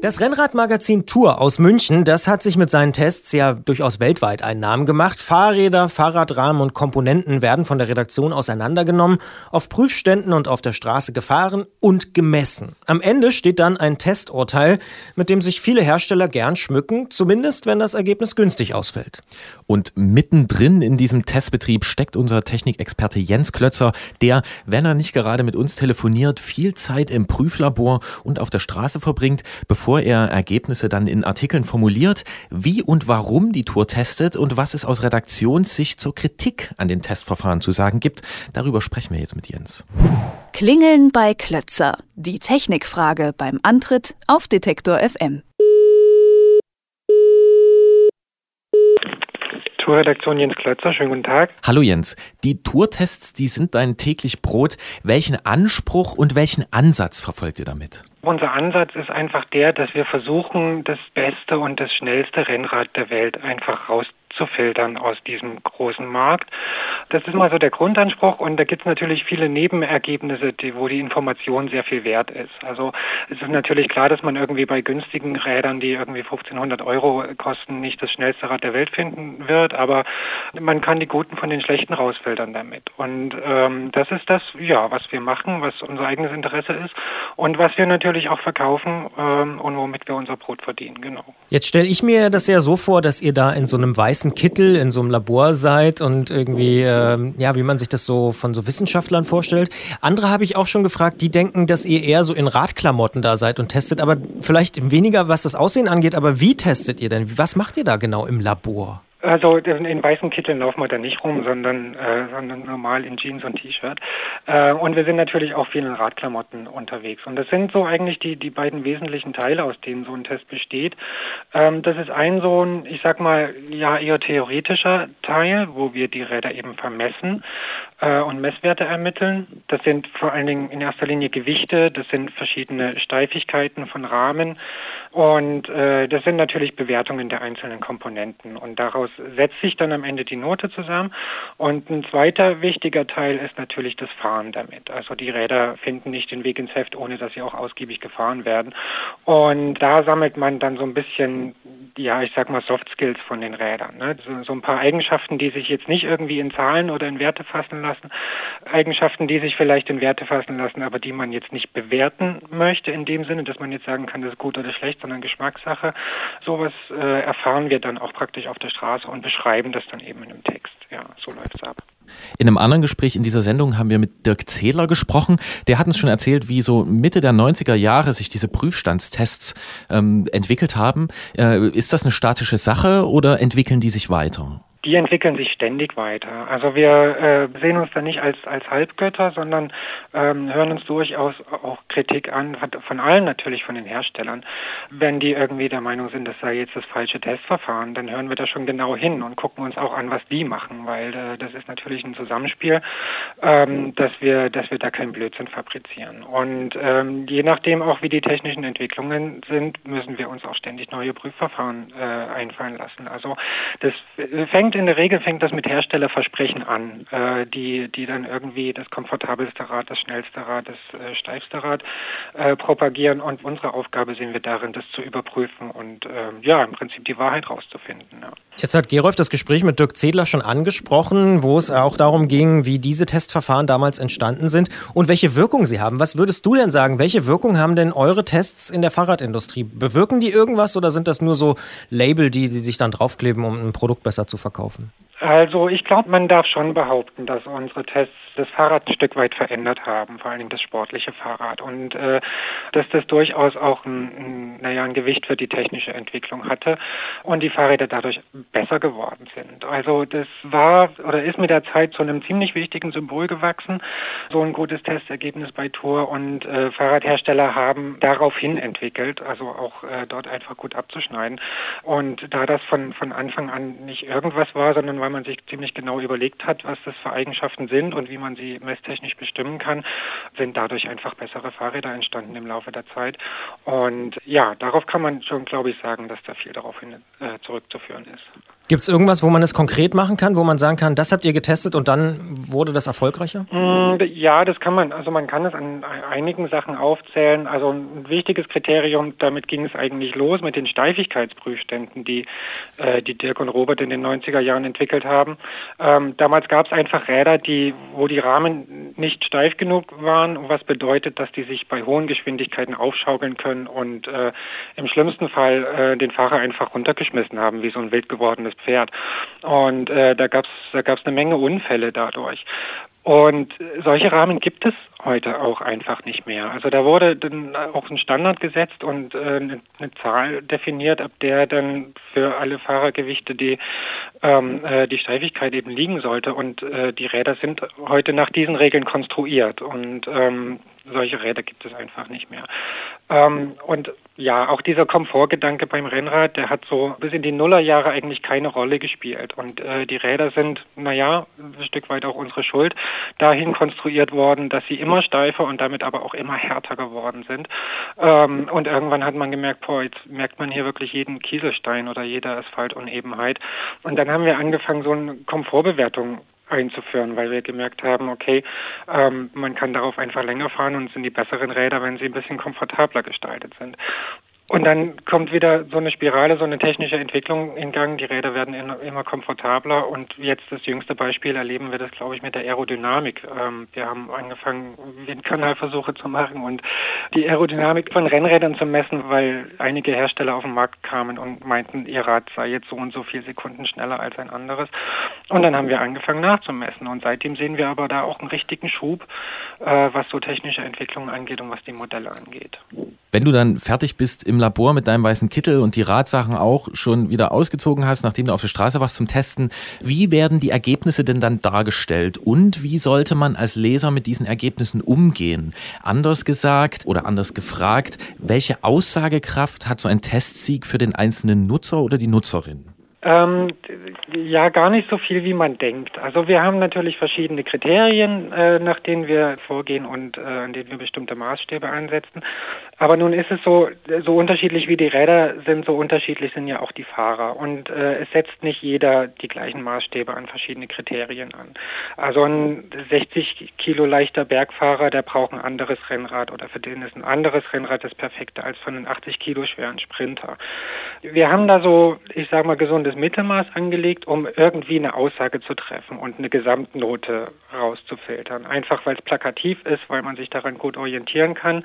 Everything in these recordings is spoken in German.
Das Rennradmagazin Tour aus München, das hat sich mit seinen Tests ja durchaus weltweit einen Namen gemacht. Fahrräder, Fahrradrahmen und Komponenten werden von der Redaktion auseinandergenommen, auf Prüfständen und auf der Straße gefahren und gemessen. Am Ende steht dann ein Testurteil, mit dem sich viele Hersteller gern schmücken, zumindest wenn das Ergebnis günstig ausfällt. Und mittendrin in diesem Testbetrieb steckt unser Technikexperte Jens Klötzer, der, wenn er nicht gerade mit uns telefoniert, viel Zeit im Prüflabor und auf der Straße verbringt, bevor bevor er Ergebnisse dann in Artikeln formuliert, wie und warum die Tour testet und was es aus Redaktionssicht zur Kritik an den Testverfahren zu sagen gibt. Darüber sprechen wir jetzt mit Jens. Klingeln bei Klötzer. Die Technikfrage beim Antritt auf Detektor FM. Tourredaktion Jens Klötzer, schönen guten Tag. Hallo Jens, die Tourtests, die sind dein täglich Brot. Welchen Anspruch und welchen Ansatz verfolgt ihr damit? Unser Ansatz ist einfach der, dass wir versuchen, das beste und das schnellste Rennrad der Welt einfach raus rauszufiltern aus diesem großen Markt. Das ist mal so der Grundanspruch und da gibt es natürlich viele Nebenergebnisse, die, wo die Information sehr viel wert ist. Also es ist natürlich klar, dass man irgendwie bei günstigen Rädern, die irgendwie 1500 Euro kosten, nicht das schnellste Rad der Welt finden wird, aber man kann die guten von den schlechten rausfiltern damit. Und ähm, das ist das, ja, was wir machen, was unser eigenes Interesse ist und was wir natürlich auch verkaufen ähm, und womit wir unser Brot verdienen, genau. Jetzt stelle ich mir das ja so vor, dass ihr da in so einem weißen weißen Kittel in so einem Labor seid und irgendwie, äh, ja, wie man sich das so von so Wissenschaftlern vorstellt. Andere habe ich auch schon gefragt, die denken, dass ihr eher so in Radklamotten da seid und testet, aber vielleicht weniger, was das Aussehen angeht, aber wie testet ihr denn? Was macht ihr da genau im Labor? Also in weißen Kitteln laufen wir da nicht rum, sondern, äh, sondern normal in Jeans und T-Shirt. Äh, und wir sind natürlich auch viel in Radklamotten unterwegs. Und das sind so eigentlich die, die beiden wesentlichen Teile, aus denen so ein Test besteht. Ähm, das ist ein so ein, ich sag mal, ja eher theoretischer Teil, wo wir die Räder eben vermessen äh, und Messwerte ermitteln. Das sind vor allen Dingen in erster Linie Gewichte, das sind verschiedene Steifigkeiten von Rahmen und äh, das sind natürlich Bewertungen der einzelnen Komponenten. Und daraus daraus setzt sich dann am Ende die Note zusammen. Und ein zweiter wichtiger Teil ist natürlich das Fahren damit. Also die Räder finden nicht den Weg ins Heft, ohne dass sie auch ausgiebig gefahren werden. Und da sammelt man dann so ein bisschen, ja, ich sag mal Soft Skills von den Rädern. Ne? So, so ein paar Eigenschaften, die sich jetzt nicht irgendwie in Zahlen oder in Werte fassen lassen. Eigenschaften, die sich vielleicht in Werte fassen lassen, aber die man jetzt nicht bewerten möchte in dem Sinne, dass man jetzt sagen kann, das ist gut oder schlecht, sondern Geschmackssache. Sowas äh, erfahren wir dann auch praktisch auf der Straße und beschreiben das dann eben in einem Text. Ja, so läuft es ab. In einem anderen Gespräch in dieser Sendung haben wir mit Dirk Zähler gesprochen. Der hat uns schon erzählt, wie so Mitte der 90er Jahre sich diese Prüfstandstests ähm, entwickelt haben. Äh, ist das eine statische Sache oder entwickeln die sich weiter? Die entwickeln sich ständig weiter. Also wir äh, sehen uns da nicht als, als Halbgötter, sondern ähm, hören uns durchaus auch Kritik an, von allen natürlich, von den Herstellern. Wenn die irgendwie der Meinung sind, das sei jetzt das falsche Testverfahren, dann hören wir da schon genau hin und gucken uns auch an, was die machen, weil äh, das ist natürlich ein Zusammenspiel, ähm, dass, wir, dass wir da keinen Blödsinn fabrizieren. Und ähm, je nachdem auch, wie die technischen Entwicklungen sind, müssen wir uns auch ständig neue Prüfverfahren äh, einfallen lassen. Also das fängt fängt in der Regel fängt das mit Herstellerversprechen an, äh, die, die dann irgendwie das komfortabelste Rad, das schnellste Rad, das äh, steifste Rad äh, propagieren und unsere Aufgabe sehen wir darin, das zu überprüfen und ähm, ja, im Prinzip die Wahrheit rauszufinden. Ja. Jetzt hat Gerolf das Gespräch mit Dirk Zedler schon angesprochen, wo es auch darum ging, wie diese Testverfahren damals entstanden sind und welche Wirkung sie haben. Was würdest du denn sagen? Welche Wirkung haben denn eure Tests in der Fahrradindustrie? Bewirken die irgendwas oder sind das nur so Label, die, die sich dann draufkleben, um ein Produkt besser zu verkaufen? Verkaufen? Also ich glaube, man darf schon behaupten, dass unsere Tests das Fahrrad ein Stück weit verändert haben, vor allem das sportliche Fahrrad. Und äh, dass das durchaus auch ein, ein, naja, ein Gewicht für die technische Entwicklung hatte und die Fahrräder dadurch besser geworden sind. Also das war oder ist mit der Zeit zu einem ziemlich wichtigen Symbol gewachsen, so ein gutes Testergebnis bei Tour und äh, Fahrradhersteller haben daraufhin entwickelt, also auch äh, dort einfach gut abzuschneiden. Und da das von, von Anfang an nicht irgendwas war, sondern weil man sich ziemlich genau überlegt hat, was das für Eigenschaften sind und wie man sie messtechnisch bestimmen kann, sind dadurch einfach bessere Fahrräder entstanden im Laufe der Zeit. Und ja, darauf kann man schon, glaube ich, sagen, dass da viel darauf hin, äh, zurückzuführen ist. Gibt es irgendwas, wo man es konkret machen kann, wo man sagen kann, das habt ihr getestet und dann wurde das erfolgreicher? Mm, ja, das kann man. Also man kann es an einigen Sachen aufzählen. Also ein wichtiges Kriterium, damit ging es eigentlich los mit den Steifigkeitsprüfständen, die äh, die Dirk und Robert in den 90er Jahren entwickelt haben. Ähm, damals gab es einfach Räder, die, wo die Rahmen nicht steif genug waren, was bedeutet, dass die sich bei hohen Geschwindigkeiten aufschaukeln können und äh, im schlimmsten Fall äh, den Fahrer einfach runtergeschmissen haben, wie so ein wild gewordenes Pferd. Und äh, da gab es da gab's eine Menge Unfälle dadurch. Und solche Rahmen gibt es heute auch einfach nicht mehr. Also da wurde dann auch ein Standard gesetzt und äh, eine, eine, Zahl definiert, ab der dann für alle Fahrergewichte die, ähm, äh, die Steifigkeit eben liegen sollte. Und äh, die Räder sind heute nach diesen Regeln konstruiert. Und ähm, solche Räder gibt es einfach nicht mehr. Ähm, und ja, auch dieser Komfortgedanke beim Rennrad, der hat so bis in die Nullerjahre eigentlich keine Rolle gespielt. Und äh, die Räder sind, naja, ein Stück weit auch unsere Schuld, dahin konstruiert worden, dass sie immer steifer und damit aber auch immer härter geworden sind. Ähm, und irgendwann hat man gemerkt, boah, jetzt merkt man hier wirklich jeden Kieselstein oder jede Asphaltunebenheit. Und dann haben wir angefangen, so eine Komfortbewertung einzuführen, weil wir gemerkt haben, okay, ähm, man kann darauf einfach länger fahren und sind die besseren Räder, wenn sie ein bisschen komfortabler gestaltet sind. Und dann kommt wieder so eine Spirale, so eine technische Entwicklung in Gang. Die Räder werden immer komfortabler und jetzt das jüngste Beispiel erleben wir das, glaube ich, mit der Aerodynamik. Ähm, wir haben angefangen, Windkanalversuche zu machen und die Aerodynamik von Rennrädern zu messen, weil einige Hersteller auf den Markt kamen und meinten, ihr Rad sei jetzt so und so viele Sekunden schneller als ein anderes. Und dann haben wir angefangen nachzumessen und seitdem sehen wir aber da auch einen richtigen Schub, äh, was so technische Entwicklungen angeht und was die Modelle angeht. Wenn du dann fertig bist im Labor mit deinem weißen Kittel und die Radsachen auch schon wieder ausgezogen hast, nachdem du auf der Straße warst zum Testen, wie werden die Ergebnisse denn dann dargestellt und wie sollte man als Leser mit diesen Ergebnissen umgehen? Anders gesagt oder anders gefragt, welche Aussagekraft hat so ein Testsieg für den einzelnen Nutzer oder die Nutzerin? Ähm, ja, gar nicht so viel, wie man denkt. Also wir haben natürlich verschiedene Kriterien, äh, nach denen wir vorgehen und äh, an denen wir bestimmte Maßstäbe ansetzen. Aber nun ist es so, so unterschiedlich wie die Räder sind, so unterschiedlich sind ja auch die Fahrer. Und äh, es setzt nicht jeder die gleichen Maßstäbe an verschiedene Kriterien an. Also ein 60 Kilo leichter Bergfahrer, der braucht ein anderes Rennrad oder für den ist ein anderes Rennrad das perfekte als für einen 80 Kilo schweren Sprinter. Wir haben da so, ich sage mal, gesunde gesundes Mittelmaß angelegt, um irgendwie eine Aussage zu treffen und eine Gesamtnote rauszufiltern. Einfach weil es plakativ ist, weil man sich daran gut orientieren kann.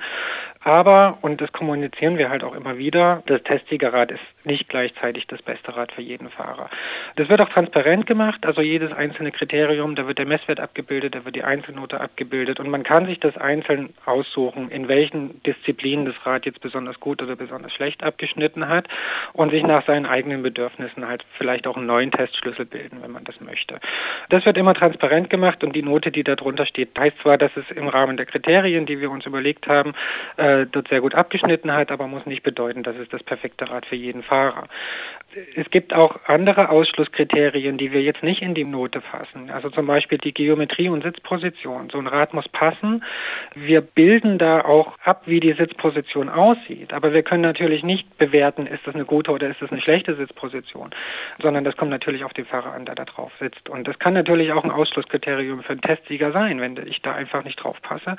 Aber, und das kommunizieren wir halt auch immer wieder, das Testsiegerrad ist nicht gleichzeitig das beste Rad für jeden Fahrer. Das wird auch transparent gemacht, also jedes einzelne Kriterium, da wird der Messwert abgebildet, da wird die Einzelnote abgebildet und man kann sich das einzeln aussuchen, in welchen Disziplinen das Rad jetzt besonders gut oder besonders schlecht abgeschnitten hat und sich nach seinen eigenen Bedürfnissen halt vielleicht auch einen neuen Testschlüssel bilden, wenn man das möchte. Das wird immer transparent gemacht und die Note, die darunter steht, heißt zwar, dass es im Rahmen der Kriterien, die wir uns überlegt haben, äh, dort sehr gut abgeschnitten hat, aber muss nicht bedeuten, dass es das perfekte Rad für jeden Fahrer. Es gibt auch andere Ausschlusskriterien, die wir jetzt nicht in die Note fassen. Also zum Beispiel die Geometrie und Sitzposition. So ein Rad muss passen. Wir bilden da auch ab, wie die Sitzposition aussieht. Aber wir können natürlich nicht bewerten, ist das eine gute oder ist das eine schlechte Sitzposition, sondern das kommt natürlich auf den Fahrer an, der da drauf sitzt. Und das kann natürlich auch ein Ausschlusskriterium für einen Testsieger sein. Wenn ich da einfach nicht drauf passe,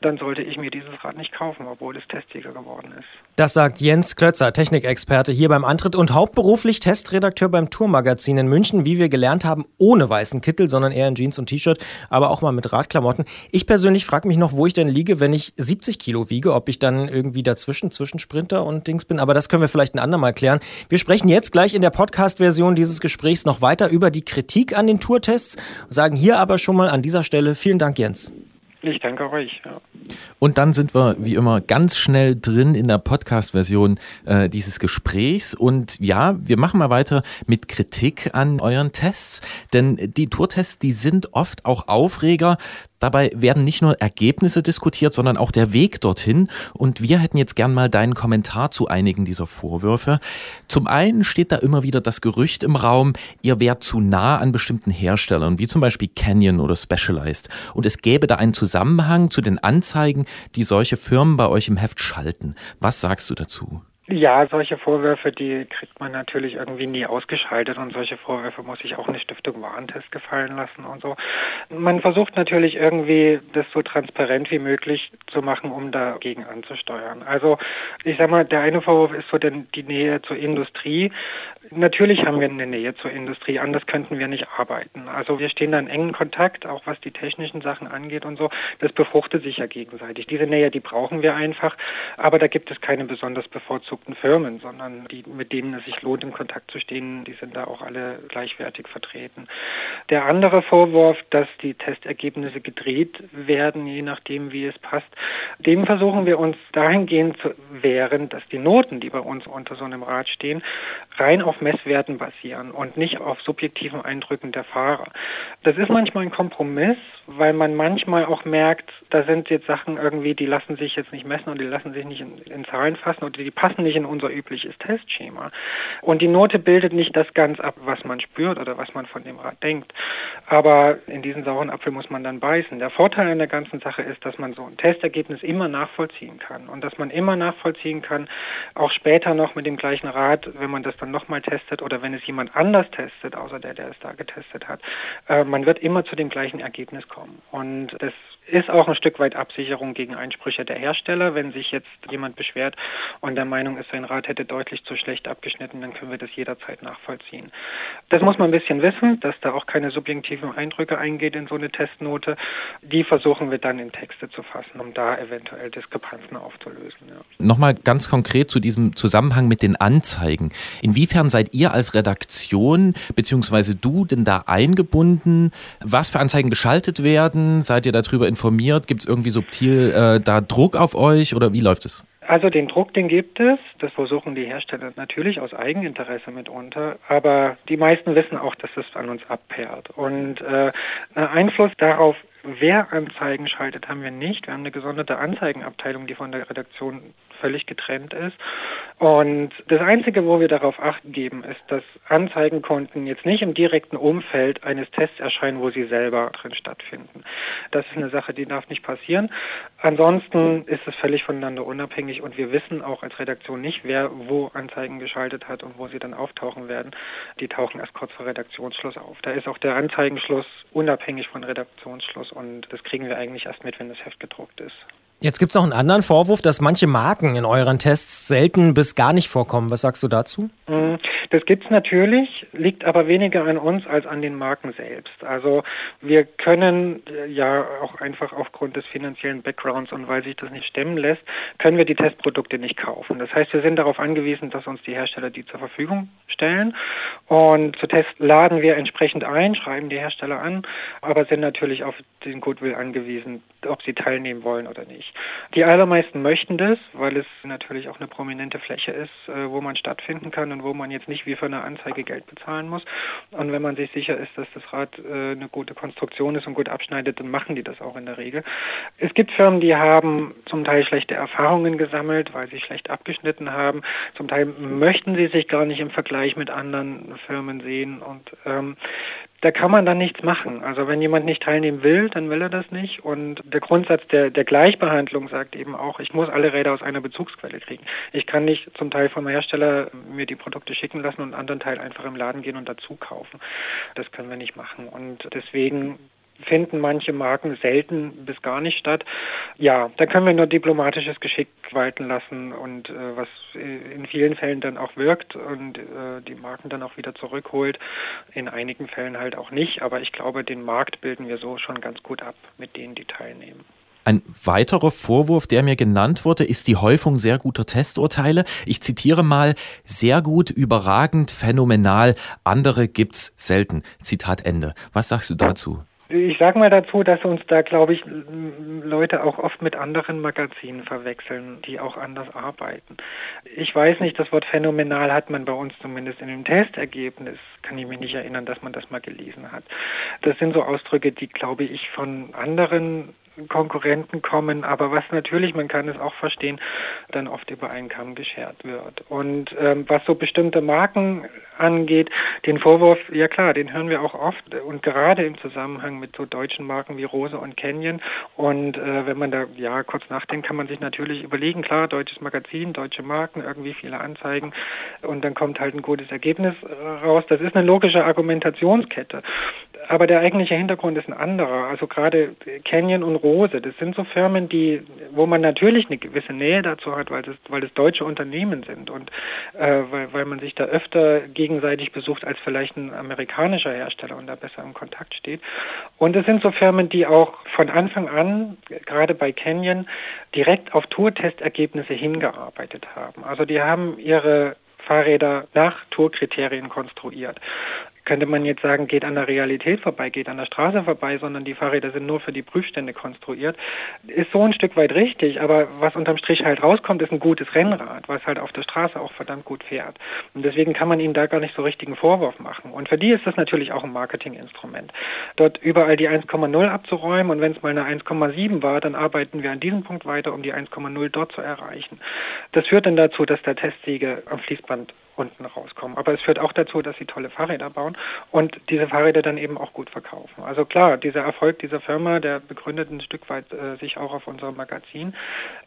dann sollte ich mir dieses Rad nicht kaufen obwohl es Testsieger geworden ist. Das sagt Jens Klötzer, Technikexperte hier beim Antritt und hauptberuflich Testredakteur beim Tourmagazin in München, wie wir gelernt haben, ohne weißen Kittel, sondern eher in Jeans und T-Shirt, aber auch mal mit Radklamotten. Ich persönlich frage mich noch, wo ich denn liege, wenn ich 70 Kilo wiege, ob ich dann irgendwie dazwischen, zwischen Sprinter und Dings bin, aber das können wir vielleicht ein andermal klären. Wir sprechen jetzt gleich in der Podcast-Version dieses Gesprächs noch weiter über die Kritik an den Tourtests, sagen hier aber schon mal an dieser Stelle vielen Dank, Jens. Ich danke euch. Ja. Und dann sind wir wie immer ganz schnell drin in der Podcast-Version äh, dieses Gesprächs. Und ja, wir machen mal weiter mit Kritik an euren Tests. Denn die Tourtests, die sind oft auch Aufreger, Dabei werden nicht nur Ergebnisse diskutiert, sondern auch der Weg dorthin. Und wir hätten jetzt gern mal deinen Kommentar zu einigen dieser Vorwürfe. Zum einen steht da immer wieder das Gerücht im Raum, ihr wärt zu nah an bestimmten Herstellern, wie zum Beispiel Canyon oder Specialized. Und es gäbe da einen Zusammenhang zu den Anzeigen, die solche Firmen bei euch im Heft schalten. Was sagst du dazu? Ja, solche Vorwürfe, die kriegt man natürlich irgendwie nie ausgeschaltet und solche Vorwürfe muss sich auch eine Stiftung Warentest gefallen lassen und so. Man versucht natürlich irgendwie das so transparent wie möglich zu machen, um dagegen anzusteuern. Also ich sag mal, der eine Vorwurf ist so denn die Nähe zur Industrie. Natürlich haben wir eine Nähe zur Industrie, anders könnten wir nicht arbeiten. Also wir stehen da in engen Kontakt, auch was die technischen Sachen angeht und so. Das befruchtet sich ja gegenseitig. Diese Nähe, die brauchen wir einfach, aber da gibt es keine besonders bevorzugten Firmen, sondern die, mit denen es sich lohnt, in Kontakt zu stehen, die sind da auch alle gleichwertig vertreten. Der andere Vorwurf, dass die Testergebnisse gedreht werden, je nachdem, wie es passt, dem versuchen wir uns dahingehend zu wehren, dass die Noten, die bei uns unter so einem Rad stehen, rein auf Messwerten basieren und nicht auf subjektiven Eindrücken der Fahrer. Das ist manchmal ein Kompromiss, weil man manchmal auch merkt, da sind jetzt Sachen irgendwie, die lassen sich jetzt nicht messen und die lassen sich nicht in, in Zahlen fassen oder die passen nicht in unser übliches Testschema. Und die Note bildet nicht das ganz ab, was man spürt oder was man von dem Rad denkt. Aber in diesen sauren Apfel muss man dann beißen. Der Vorteil an der ganzen Sache ist, dass man so ein Testergebnis immer nachvollziehen kann und dass man immer nachvollziehen kann, auch später noch mit dem gleichen Rad, wenn man das dann nochmal testet oder wenn es jemand anders testet, außer der, der es da getestet hat. Äh, man wird immer zu dem gleichen Ergebnis kommen. Und das ist auch ein Stück weit Absicherung gegen Einsprüche der Hersteller. Wenn sich jetzt jemand beschwert und der Meinung ist, sein Rad hätte deutlich zu schlecht abgeschnitten, dann können wir das jederzeit nachvollziehen. Das muss man ein bisschen wissen, dass da auch keine subjektiven Eindrücke eingeht in so eine Testnote. Die versuchen wir dann in Texte zu fassen, um da eventuell Diskrepanzen aufzulösen. Ja. Nochmal ganz konkret zu diesem Zusammenhang mit den Anzeigen. Inwiefern seid ihr als Redaktion bzw. du denn da eingebunden? Was für Anzeigen geschaltet werden? Seid ihr darüber informiert? Informiert? Gibt es irgendwie subtil äh, da Druck auf euch oder wie läuft es? Also den Druck, den gibt es. Das versuchen die Hersteller natürlich aus Eigeninteresse mitunter. Aber die meisten wissen auch, dass es an uns abperrt. Und äh, Einfluss darauf Wer Anzeigen schaltet, haben wir nicht. Wir haben eine gesonderte Anzeigenabteilung, die von der Redaktion völlig getrennt ist. Und das Einzige, wo wir darauf acht geben, ist, dass Anzeigenkonten jetzt nicht im direkten Umfeld eines Tests erscheinen, wo sie selber drin stattfinden. Das ist eine Sache, die darf nicht passieren. Ansonsten ist es völlig voneinander unabhängig und wir wissen auch als Redaktion nicht, wer wo Anzeigen geschaltet hat und wo sie dann auftauchen werden. Die tauchen erst kurz vor Redaktionsschluss auf. Da ist auch der Anzeigenschluss unabhängig von Redaktionsschluss und das kriegen wir eigentlich erst mit, wenn das Heft gedruckt ist. Jetzt gibt es noch einen anderen Vorwurf, dass manche Marken in euren Tests selten bis gar nicht vorkommen. Was sagst du dazu? Mm, das gibt es natürlich, liegt aber weniger an uns als an den Marken selbst. Also wir können äh, ja auch einfach aufgrund des finanziellen Backgrounds und weil sich das nicht stemmen lässt, können wir die Testprodukte nicht kaufen. Das heißt, wir sind darauf angewiesen, dass uns die Hersteller die zur Verfügung stellen. Und zu Tests laden wir entsprechend ein, schreiben die Hersteller an, aber sind natürlich auf den Goodwill angewiesen, ob sie teilnehmen wollen oder nicht. Die allermeisten möchten das, weil es natürlich auch eine prominente Fläche ist, äh, wo man stattfinden kann und wo man jetzt nicht wie für eine Anzeige Geld bezahlen muss. Und wenn man sich sicher ist, dass das Rad äh, eine gute Konstruktion ist und gut abschneidet, dann machen die das auch in der Regel. Es gibt Firmen, die haben zum Teil schlechte Erfahrungen gesammelt, weil sie schlecht abgeschnitten haben. Zum Teil möchten sie sich gar nicht im Vergleich mit anderen Firmen sehen. Und ähm, da kann man dann nichts machen. Also wenn jemand nicht teilnehmen will, dann will er das nicht. Und der Grundsatz der, der Gleichbehandlung sagt eben auch, ich muss alle Räder aus einer Bezugsquelle kriegen. Ich kann nicht zum Teil vom Hersteller mir die Produkte schicken lassen und einen anderen Teil einfach im Laden gehen und dazu kaufen. Das können wir nicht machen. Und deswegen finden manche Marken selten bis gar nicht statt. Ja, da können wir nur diplomatisches Geschick walten lassen und äh, was in vielen Fällen dann auch wirkt und äh, die Marken dann auch wieder zurückholt. In einigen Fällen halt auch nicht, aber ich glaube, den Markt bilden wir so schon ganz gut ab mit denen, die teilnehmen. Ein weiterer Vorwurf, der mir genannt wurde, ist die Häufung sehr guter Testurteile. Ich zitiere mal, sehr gut, überragend, phänomenal, andere gibt's selten. Zitat Ende. Was sagst du dazu? Ich sage mal dazu, dass uns da, glaube ich, Leute auch oft mit anderen Magazinen verwechseln, die auch anders arbeiten. Ich weiß nicht, das Wort phänomenal hat man bei uns zumindest in dem Testergebnis, kann ich mich nicht erinnern, dass man das mal gelesen hat. Das sind so Ausdrücke, die, glaube ich, von anderen Konkurrenten kommen, aber was natürlich, man kann es auch verstehen, dann oft über einen Kamm geschert wird. Und ähm, was so bestimmte Marken angeht, den Vorwurf, ja klar, den hören wir auch oft und gerade im Zusammenhang mit so deutschen Marken wie Rose und Canyon. Und äh, wenn man da ja kurz nachdenkt, kann man sich natürlich überlegen, klar, deutsches Magazin, deutsche Marken, irgendwie viele Anzeigen und dann kommt halt ein gutes Ergebnis äh, raus. Das ist eine logische Argumentationskette. Aber der eigentliche Hintergrund ist ein anderer. Also gerade Canyon und Rose, das sind so Firmen, die, wo man natürlich eine gewisse Nähe dazu hat, weil das, weil das deutsche Unternehmen sind und äh, weil, weil man sich da öfter gegenseitig besucht als vielleicht ein amerikanischer Hersteller und da besser im Kontakt steht. Und es sind so Firmen, die auch von Anfang an, gerade bei Canyon, direkt auf Tourtestergebnisse hingearbeitet haben. Also die haben ihre Fahrräder nach Tourkriterien konstruiert könnte man jetzt sagen, geht an der Realität vorbei, geht an der Straße vorbei, sondern die Fahrräder sind nur für die Prüfstände konstruiert. Ist so ein Stück weit richtig, aber was unterm Strich halt rauskommt, ist ein gutes Rennrad, was halt auf der Straße auch verdammt gut fährt. Und deswegen kann man ihnen da gar nicht so richtigen Vorwurf machen. Und für die ist das natürlich auch ein Marketinginstrument. Dort überall die 1,0 abzuräumen und wenn es mal eine 1,7 war, dann arbeiten wir an diesem Punkt weiter, um die 1,0 dort zu erreichen. Das führt dann dazu, dass der Testsiege am Fließband unten rauskommen. Aber es führt auch dazu, dass sie tolle Fahrräder bauen und diese Fahrräder dann eben auch gut verkaufen. Also klar, dieser Erfolg dieser Firma, der begründet ein Stück weit äh, sich auch auf unserem Magazin.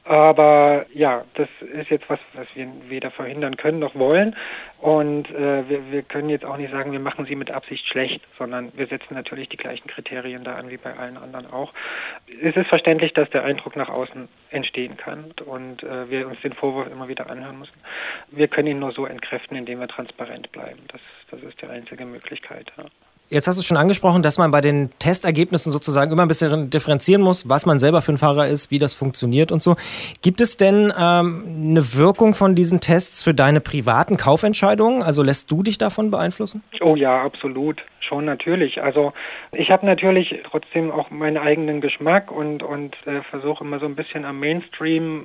Aber ja, das ist jetzt was, was wir weder verhindern können noch wollen. Und äh, wir, wir können jetzt auch nicht sagen, wir machen sie mit Absicht schlecht, sondern wir setzen natürlich die gleichen Kriterien da an wie bei allen anderen auch. Es ist verständlich, dass der Eindruck nach außen entstehen kann und äh, wir uns den Vorwurf immer wieder anhören müssen. Wir können ihn nur so entkräften, indem wir transparent bleiben. Das, das ist die einzige Möglichkeit. Ja. Jetzt hast du schon angesprochen, dass man bei den Testergebnissen sozusagen immer ein bisschen differenzieren muss, was man selber für ein Fahrer ist, wie das funktioniert und so. Gibt es denn ähm, eine Wirkung von diesen Tests für deine privaten Kaufentscheidungen? Also lässt du dich davon beeinflussen? Oh ja, absolut. Schon natürlich. Also ich habe natürlich trotzdem auch meinen eigenen Geschmack und, und äh, versuche immer so ein bisschen am Mainstream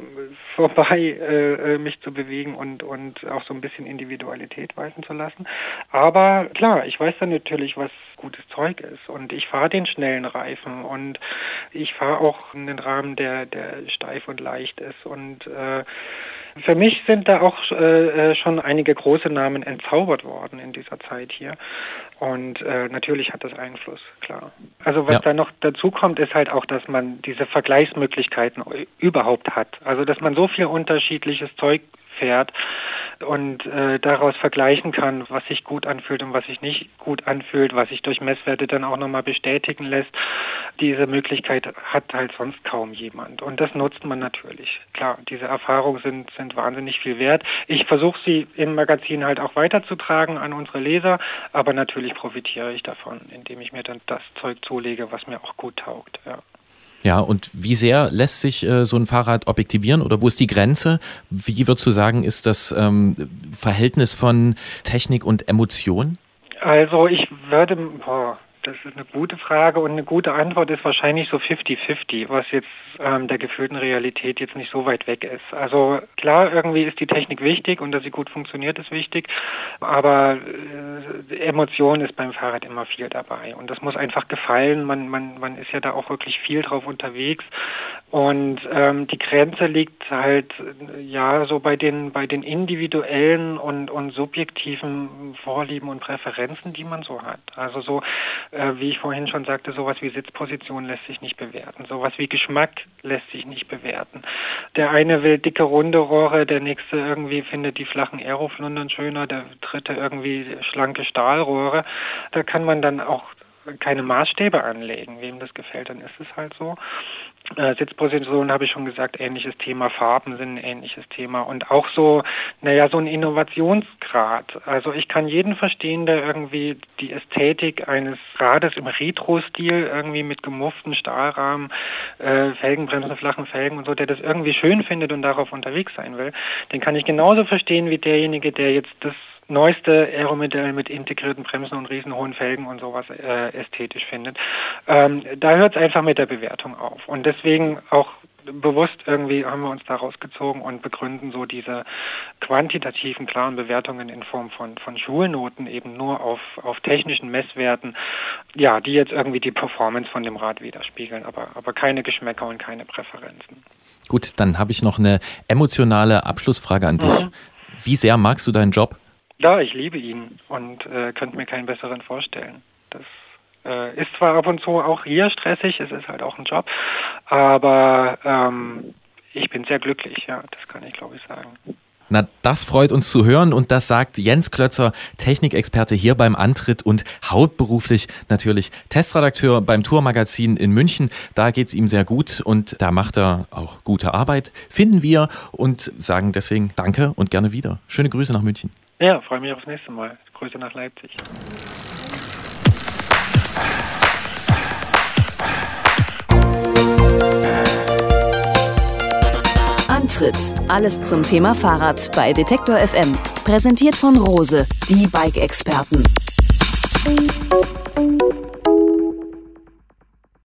vorbei äh, äh, mich zu bewegen und, und auch so ein bisschen Individualität walten zu lassen. Aber klar, ich weiß dann natürlich, was gutes Zeug ist. Und ich fahre den schnellen Reifen und ich fahre auch in den Rahmen, der, der steif und leicht ist. Und äh, für mich sind da auch äh, äh, schon einige große Namen entzaubert worden in dieser Zeit hier. Und äh, natürlich hat das Einfluss, klar. Also was ja. da noch dazu kommt, ist halt auch, dass man diese Vergleichsmöglichkeiten überhaupt hat. Also dass man so viel unterschiedliches Zeug fährt und äh, daraus vergleichen kann, was sich gut anfühlt und was sich nicht gut anfühlt, was sich durch Messwerte dann auch nochmal bestätigen lässt. Diese Möglichkeit hat halt sonst kaum jemand und das nutzt man natürlich. Klar, diese Erfahrungen sind, sind wahnsinnig viel wert. Ich versuche sie im Magazin halt auch weiterzutragen an unsere Leser, aber natürlich profitiere ich davon, indem ich mir dann das Zeug zulege, was mir auch gut taugt. Ja. Ja, und wie sehr lässt sich äh, so ein Fahrrad objektivieren oder wo ist die Grenze? Wie würdest du sagen, ist das ähm, Verhältnis von Technik und Emotion? Also ich würde, boah, das ist eine gute Frage und eine gute Antwort ist wahrscheinlich so 50-50, was jetzt ähm, der gefühlten Realität jetzt nicht so weit weg ist. Also klar, irgendwie ist die Technik wichtig und dass sie gut funktioniert, ist wichtig, aber äh, Emotion ist beim Fahrrad immer viel dabei und das muss einfach gefallen. Man, man, man ist ja da auch wirklich viel drauf unterwegs und ähm, die Grenze liegt halt ja so bei den bei den individuellen und, und subjektiven Vorlieben und Präferenzen, die man so hat. Also so wie ich vorhin schon sagte, sowas wie Sitzposition lässt sich nicht bewerten. Sowas wie Geschmack lässt sich nicht bewerten. Der eine will dicke runde Rohre, der nächste irgendwie findet die flachen Aeroflundern schöner, der dritte irgendwie schlanke Stahlrohre. Da kann man dann auch keine Maßstäbe anlegen. Wem das gefällt, dann ist es halt so. Äh, Sitzposition habe ich schon gesagt, ähnliches Thema, Farben sind ein ähnliches Thema und auch so, naja, so ein Innovationsgrad. Also ich kann jeden verstehen, der irgendwie die Ästhetik eines Rades im Retro-Stil irgendwie mit gemufften Stahlrahmen, äh, Felgenbremsen, flachen Felgen und so, der das irgendwie schön findet und darauf unterwegs sein will. Den kann ich genauso verstehen wie derjenige, der jetzt das neueste Aeromodell mit integrierten Bremsen und riesenhohen Felgen und sowas äh, ästhetisch findet. Ähm, da hört es einfach mit der Bewertung auf. Und deswegen auch bewusst irgendwie haben wir uns da rausgezogen und begründen so diese quantitativen, klaren Bewertungen in Form von, von Schulnoten eben nur auf, auf technischen Messwerten, ja, die jetzt irgendwie die Performance von dem Rad widerspiegeln, aber, aber keine Geschmäcker und keine Präferenzen. Gut, dann habe ich noch eine emotionale Abschlussfrage an dich. Mhm. Wie sehr magst du deinen Job? Ja, ich liebe ihn und äh, könnte mir keinen besseren vorstellen. Das äh, ist zwar ab und zu auch hier stressig, es ist halt auch ein Job, aber ähm, ich bin sehr glücklich, ja, das kann ich glaube ich sagen. Na, das freut uns zu hören und das sagt Jens Klötzer, Technikexperte hier beim Antritt und hauptberuflich natürlich Testredakteur beim Tourmagazin in München. Da geht es ihm sehr gut und da macht er auch gute Arbeit, finden wir und sagen deswegen Danke und gerne wieder. Schöne Grüße nach München. Ja, freue mich aufs nächste Mal. Grüße nach Leipzig. Antritt. Alles zum Thema Fahrrad bei Detektor FM. Präsentiert von Rose, die Bike-Experten.